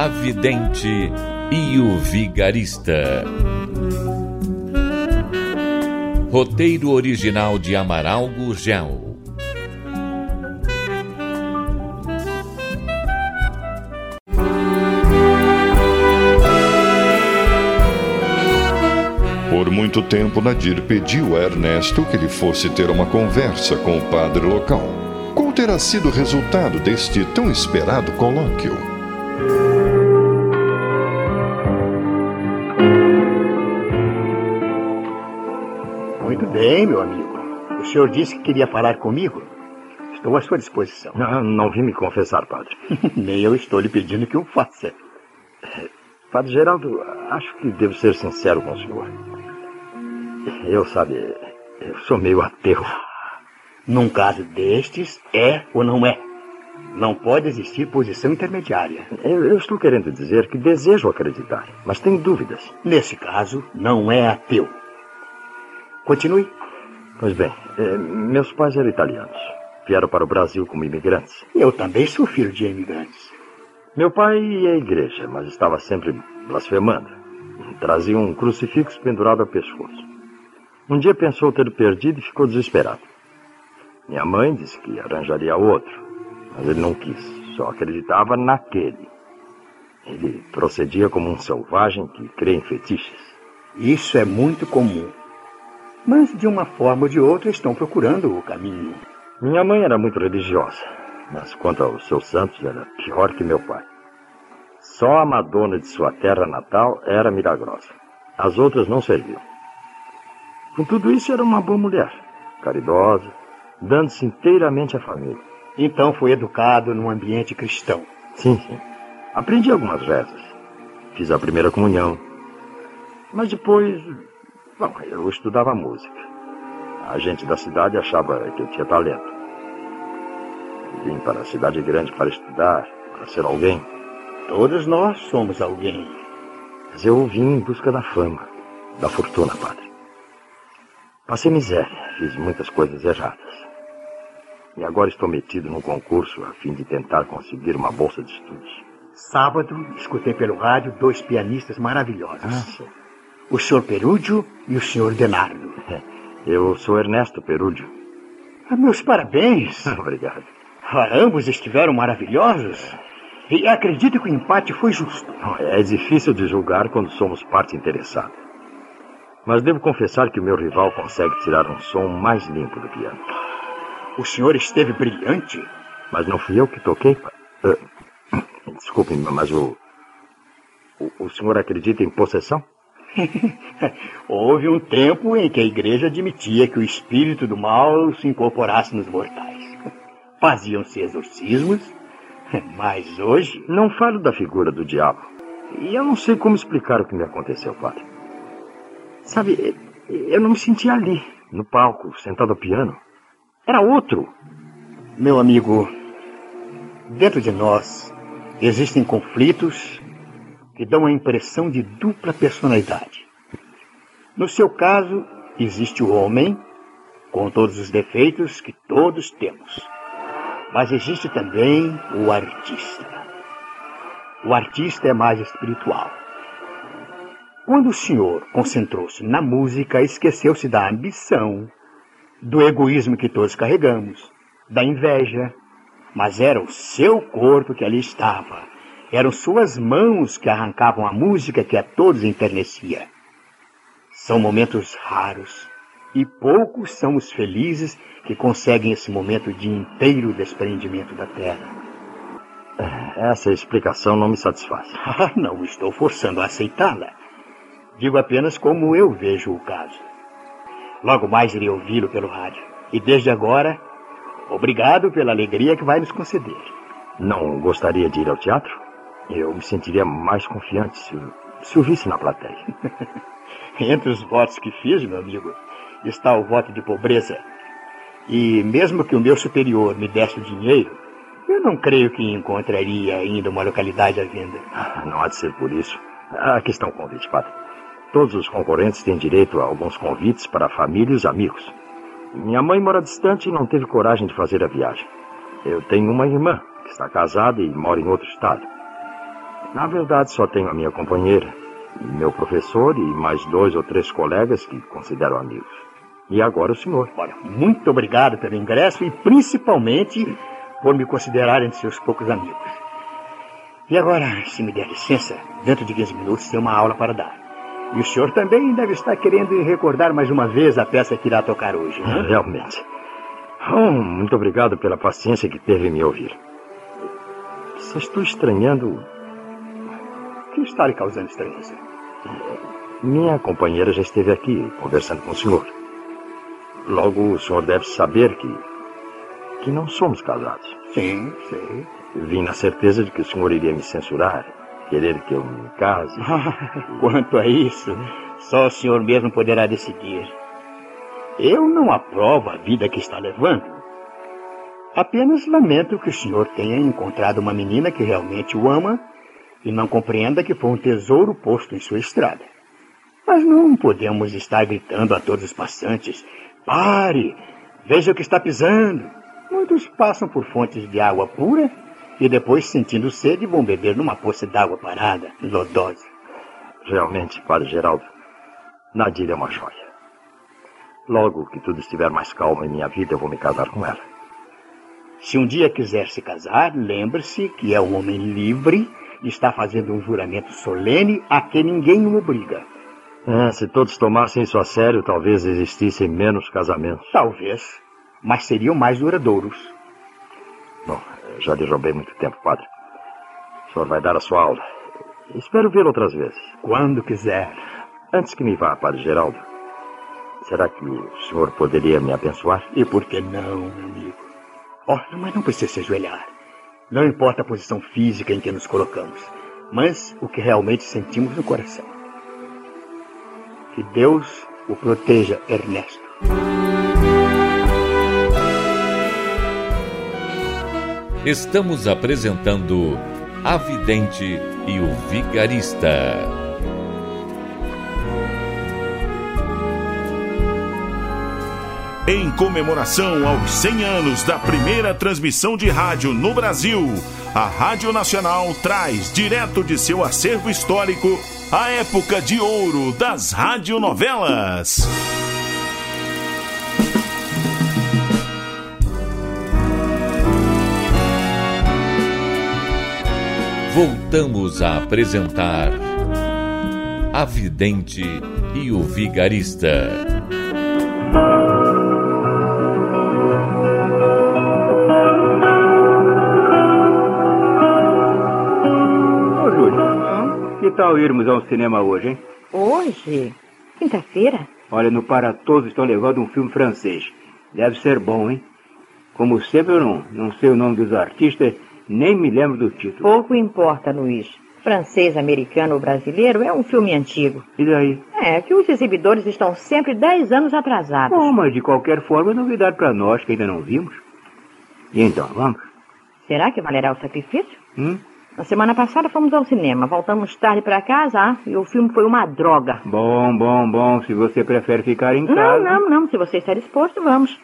A Vidente e o Vigarista. Roteiro original de Amaral Gurgel. Por muito tempo, Nadir pediu a Ernesto que ele fosse ter uma conversa com o padre local. Qual terá sido o resultado deste tão esperado colóquio? Bem, meu amigo. O senhor disse que queria falar comigo. Estou à sua disposição. Não, não vim me confessar, padre. Nem eu estou lhe pedindo que o faça. Padre Geraldo, acho que devo ser sincero com o senhor. Eu, sabe, eu sou meio ateu. Num caso destes, é ou não é? Não pode existir posição intermediária. Eu, eu estou querendo dizer que desejo acreditar, mas tenho dúvidas. Nesse caso, não é ateu. Continue. Pois bem, eh, meus pais eram italianos. Vieram para o Brasil como imigrantes. Eu também sou filho de imigrantes. Meu pai ia à igreja, mas estava sempre blasfemando. Trazia um crucifixo pendurado ao pescoço. Um dia pensou ter perdido e ficou desesperado. Minha mãe disse que arranjaria outro, mas ele não quis, só acreditava naquele. Ele procedia como um selvagem que crê em fetiches. Isso é muito comum. Mas de uma forma ou de outra estão procurando o caminho. Minha mãe era muito religiosa, mas quanto aos seus santos era pior que meu pai. Só a Madonna de sua terra natal era milagrosa. As outras não serviam. Com tudo isso, era uma boa mulher, caridosa, dando-se inteiramente à família. Então foi educado num ambiente cristão. Sim, sim. Aprendi algumas rezas. Fiz a primeira comunhão. Mas depois, bom, eu estudava música. A gente da cidade achava que eu tinha talento. Vim para a cidade grande para estudar, para ser alguém. Todos nós somos alguém. Mas eu vim em busca da fama, da fortuna, padre. Passei miséria, fiz muitas coisas erradas. E agora estou metido num concurso a fim de tentar conseguir uma bolsa de estudos. Sábado, escutei pelo rádio dois pianistas maravilhosos. Ah, o senhor Perúdio e o senhor Denardo. Eu sou Ernesto Perúdio. Ah, meus parabéns. Obrigado. Ah, ambos estiveram maravilhosos. E acredito que o empate foi justo. É difícil de julgar quando somos parte interessada. Mas devo confessar que o meu rival consegue tirar um som mais limpo do piano. O senhor esteve brilhante. Mas não fui eu que toquei. Uh, desculpe, mas o, o. O senhor acredita em possessão? Houve um tempo em que a igreja admitia que o espírito do mal se incorporasse nos mortais. Faziam-se exorcismos, mas hoje. Não falo da figura do diabo. E eu não sei como explicar o que me aconteceu, padre. Sabe, eu não me sentia ali, no palco, sentado ao piano. Era outro. Meu amigo, dentro de nós existem conflitos que dão a impressão de dupla personalidade. No seu caso, existe o homem, com todos os defeitos que todos temos. Mas existe também o artista. O artista é mais espiritual. Quando o senhor concentrou-se na música, esqueceu-se da ambição, do egoísmo que todos carregamos, da inveja. Mas era o seu corpo que ali estava. Eram suas mãos que arrancavam a música que a todos enternecia. São momentos raros e poucos são os felizes que conseguem esse momento de inteiro desprendimento da terra. Essa explicação não me satisfaz. Ah, não estou forçando a aceitá-la. Digo apenas como eu vejo o caso. Logo mais irei ouvi-lo pelo rádio. E desde agora, Obrigado pela alegria que vai nos conceder. Não gostaria de ir ao teatro? Eu me sentiria mais confiante se, se o visse na plateia. Entre os votos que fiz, meu amigo, está o voto de pobreza. E mesmo que o meu superior me desse o dinheiro, eu não creio que encontraria ainda uma localidade à venda. Não há de ser por isso. Aqui está um convite, padre. Todos os concorrentes têm direito a alguns convites para a família e os amigos. Minha mãe mora distante e não teve coragem de fazer a viagem. Eu tenho uma irmã que está casada e mora em outro estado. Na verdade, só tenho a minha companheira, meu professor e mais dois ou três colegas que considero amigos. E agora o senhor. Olha, muito obrigado pelo ingresso e principalmente por me considerar entre seus poucos amigos. E agora, se me der licença, dentro de 15 minutos tem uma aula para dar. E o senhor também deve estar querendo recordar mais uma vez a peça que irá tocar hoje, né? Realmente. Oh, muito obrigado pela paciência que teve em me ouvir. Só estou estranhando. Que está lhe causando estranheza? Minha companheira já esteve aqui conversando com o senhor. Logo, o senhor deve saber que. que não somos casados. Sim, sei. Vim na certeza de que o senhor iria me censurar, querer que eu me case. Quanto a isso, só o senhor mesmo poderá decidir. Eu não aprovo a vida que está levando. Apenas lamento que o senhor tenha encontrado uma menina que realmente o ama e não compreenda que foi um tesouro posto em sua estrada. Mas não podemos estar gritando a todos os passantes: pare, veja o que está pisando. Muitos passam por fontes de água pura e depois, sentindo sede, vão beber numa poça d'água parada, lodosa. Realmente, Padre Geraldo, Nadir é uma joia. Logo que tudo estiver mais calmo em minha vida, eu vou me casar com ela. Se um dia quiser se casar, lembre-se que é um homem livre está fazendo um juramento solene a que ninguém o obriga. É, se todos tomassem isso a sério, talvez existissem menos casamentos. Talvez, mas seriam mais duradouros. Bom, já lhe roubei muito tempo, padre. O senhor vai dar a sua aula. Espero vê-lo outras vezes. Quando quiser. Antes que me vá, padre Geraldo, será que o senhor poderia me abençoar? E por que não, meu amigo? Oh, mas não precisa se ajoelhar. Não importa a posição física em que nos colocamos, mas o que realmente sentimos no coração. Que Deus o proteja, Ernesto. Estamos apresentando A Vidente e o Vigarista. Comemoração aos 100 anos da primeira transmissão de rádio no Brasil, a Rádio Nacional traz direto de seu acervo histórico a época de ouro das radionovelas. Voltamos a apresentar A Vidente e o Vigarista. Tal irmos ao cinema hoje, hein? Hoje? Quinta-feira? Olha, no Para Todos estão levando um filme francês. Deve ser bom, hein? Como sempre, eu não, não sei o nome dos artistas, nem me lembro do título. Pouco importa, Luiz. Francês, americano ou brasileiro é um filme antigo. E daí? É que os exibidores estão sempre 10 anos atrasados. Bom, mas de qualquer forma é novidade para nós que ainda não vimos. E então, vamos? Será que valerá o sacrifício? Hum? Na semana passada fomos ao cinema, voltamos tarde para casa ah, e o filme foi uma droga. Bom, bom, bom. Se você prefere ficar em Não, casa. não, não. Se você está disposto, vamos.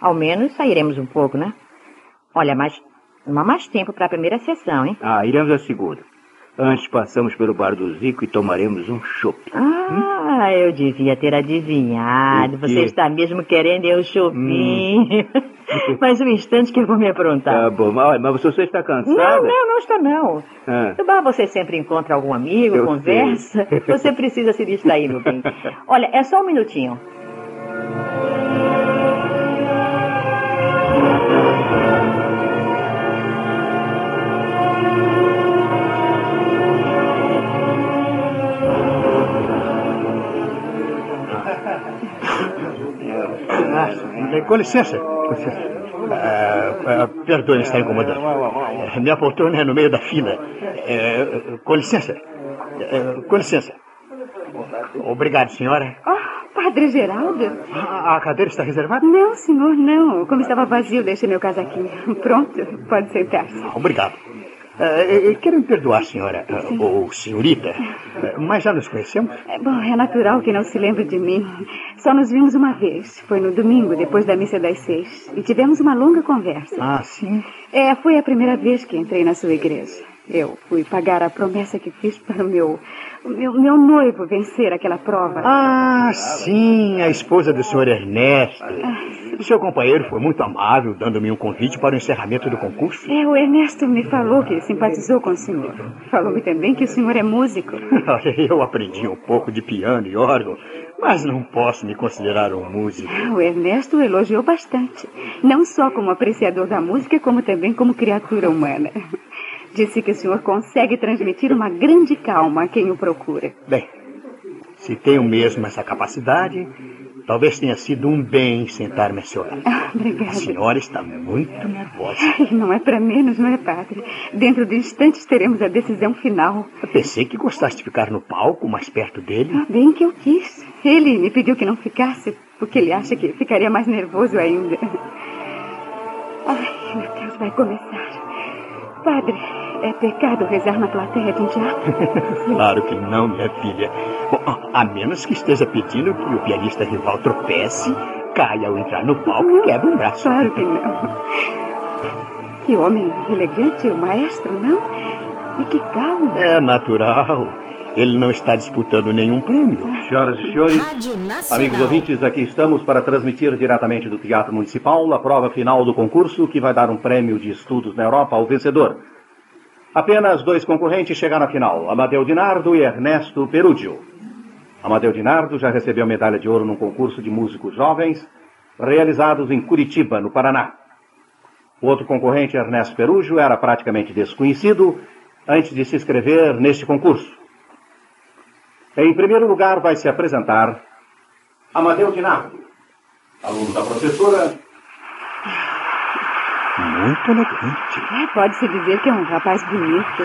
Ao menos sairemos um pouco, né? Olha, mas não há mais tempo para a primeira sessão, hein? Ah, iremos à segunda. Antes passamos pelo bar do Zico e tomaremos um chopp. Ah, eu devia ter adivinhado. Você está mesmo querendo ir ao shopping. Mas um instante que eu vou me aprontar. Tá bom, mas, você está cansada? Não, não, não está não. Ah. No bar você sempre encontra algum amigo, Eu conversa. sei. Você precisa se distrair, meu bem. Olha, é só um minutinho. Com licença. Com licença. Uh, uh, perdoe estar incomodando. Minha poltrona é no meio da fila. Uh, com licença. com licença. Obrigado, senhora. Oh, Padre Geraldo. A, a cadeira está reservada? Não, senhor, não. Como estava vazio, deixei meu casaquinho. Pronto, pode sentar-se. Obrigado. Uh, quero me perdoar, senhora, uh, ou senhorita, uh, mas já nos conhecemos? É, bom, é natural que não se lembre de mim. Só nos vimos uma vez. Foi no domingo, depois da missa das seis. E tivemos uma longa conversa. Ah, sim? É, foi a primeira vez que entrei na sua igreja. Eu fui pagar a promessa que fiz para o meu, meu, meu noivo vencer aquela prova. Ah, sim, a esposa do senhor Ernesto. O seu companheiro foi muito amável, dando-me um convite para o encerramento do concurso. É, o Ernesto me falou que simpatizou com o senhor. Falou-me também que o senhor é músico. Eu aprendi um pouco de piano e órgão, mas não posso me considerar um músico. O Ernesto elogiou bastante. Não só como apreciador da música, como também como criatura humana. Disse que o senhor consegue transmitir uma grande calma a quem o procura. Bem, se tenho mesmo essa capacidade, talvez tenha sido um bem sentar-me a seu lado. Ah, obrigada. A senhora está muito nervosa. Não é para menos, não é, padre? Dentro de instantes teremos a decisão final. Eu pensei que gostasse de ficar no palco, mais perto dele. Ah, bem que eu quis. Ele me pediu que não ficasse, porque ele acha que ficaria mais nervoso ainda. Ai, meu Deus, vai começar. Padre, é pecado rezar na plateia de um teatro? claro que não, minha filha. Bom, a menos que esteja pedindo que o pianista rival tropece, caia ao entrar no palco e quebre um braço. Claro que não. Que homem elegante, o maestro, não? E que calma. É natural. Ele não está disputando nenhum prêmio. Senhoras e senhores, amigos ouvintes, aqui estamos para transmitir diretamente do Teatro Municipal a prova final do concurso que vai dar um prêmio de estudos na Europa ao vencedor. Apenas dois concorrentes chegaram à final, Amadeu Dinardo e Ernesto Perúdio. Amadeu Dinardo já recebeu medalha de ouro num concurso de músicos jovens realizados em Curitiba, no Paraná. O outro concorrente, Ernesto Perúdio, era praticamente desconhecido antes de se inscrever neste concurso. Em primeiro lugar, vai se apresentar Amadeu Dinardo, aluno da professora muito elegante. É, Pode-se dizer que é um rapaz bonito.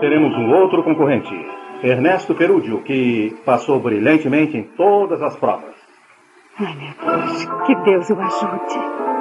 Teremos um outro concorrente, Ernesto Perúdio, que passou brilhantemente em todas as provas. Ai, meu Deus, que Deus o ajude.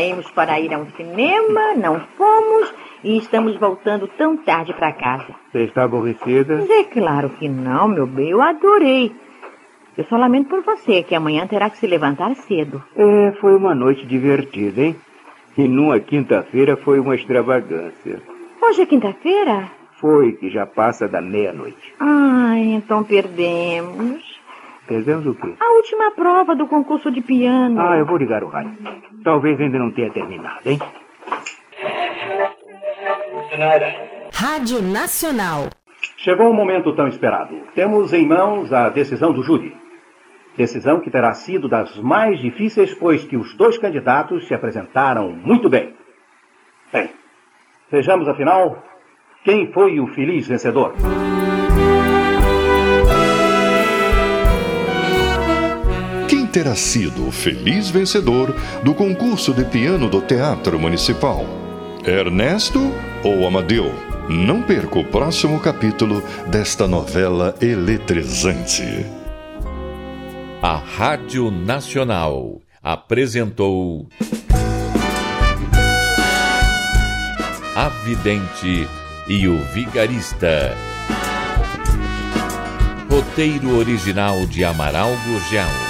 Saímos para ir ao cinema, não fomos e estamos voltando tão tarde para casa. Você está aborrecida? Mas é claro que não, meu bem, eu adorei. Eu só lamento por você, que amanhã terá que se levantar cedo. É, foi uma noite divertida, hein? E numa quinta-feira foi uma extravagância. Hoje é quinta-feira? Foi, que já passa da meia-noite. Ai, então perdemos. Perdemos o quê? A última prova do concurso de piano. Ah, eu vou ligar o rádio. Talvez ainda não tenha terminado, hein? Rádio Nacional. Chegou o momento tão esperado. Temos em mãos a decisão do júri. Decisão que terá sido das mais difíceis, pois que os dois candidatos se apresentaram muito bem. Bem, vejamos afinal quem foi o feliz vencedor. terá sido o feliz vencedor do concurso de piano do Teatro Municipal? Ernesto ou Amadeu? Não perca o próximo capítulo desta novela eletrizante. A Rádio Nacional apresentou. A Vidente e o Vigarista. Roteiro original de Amaral Gurgel.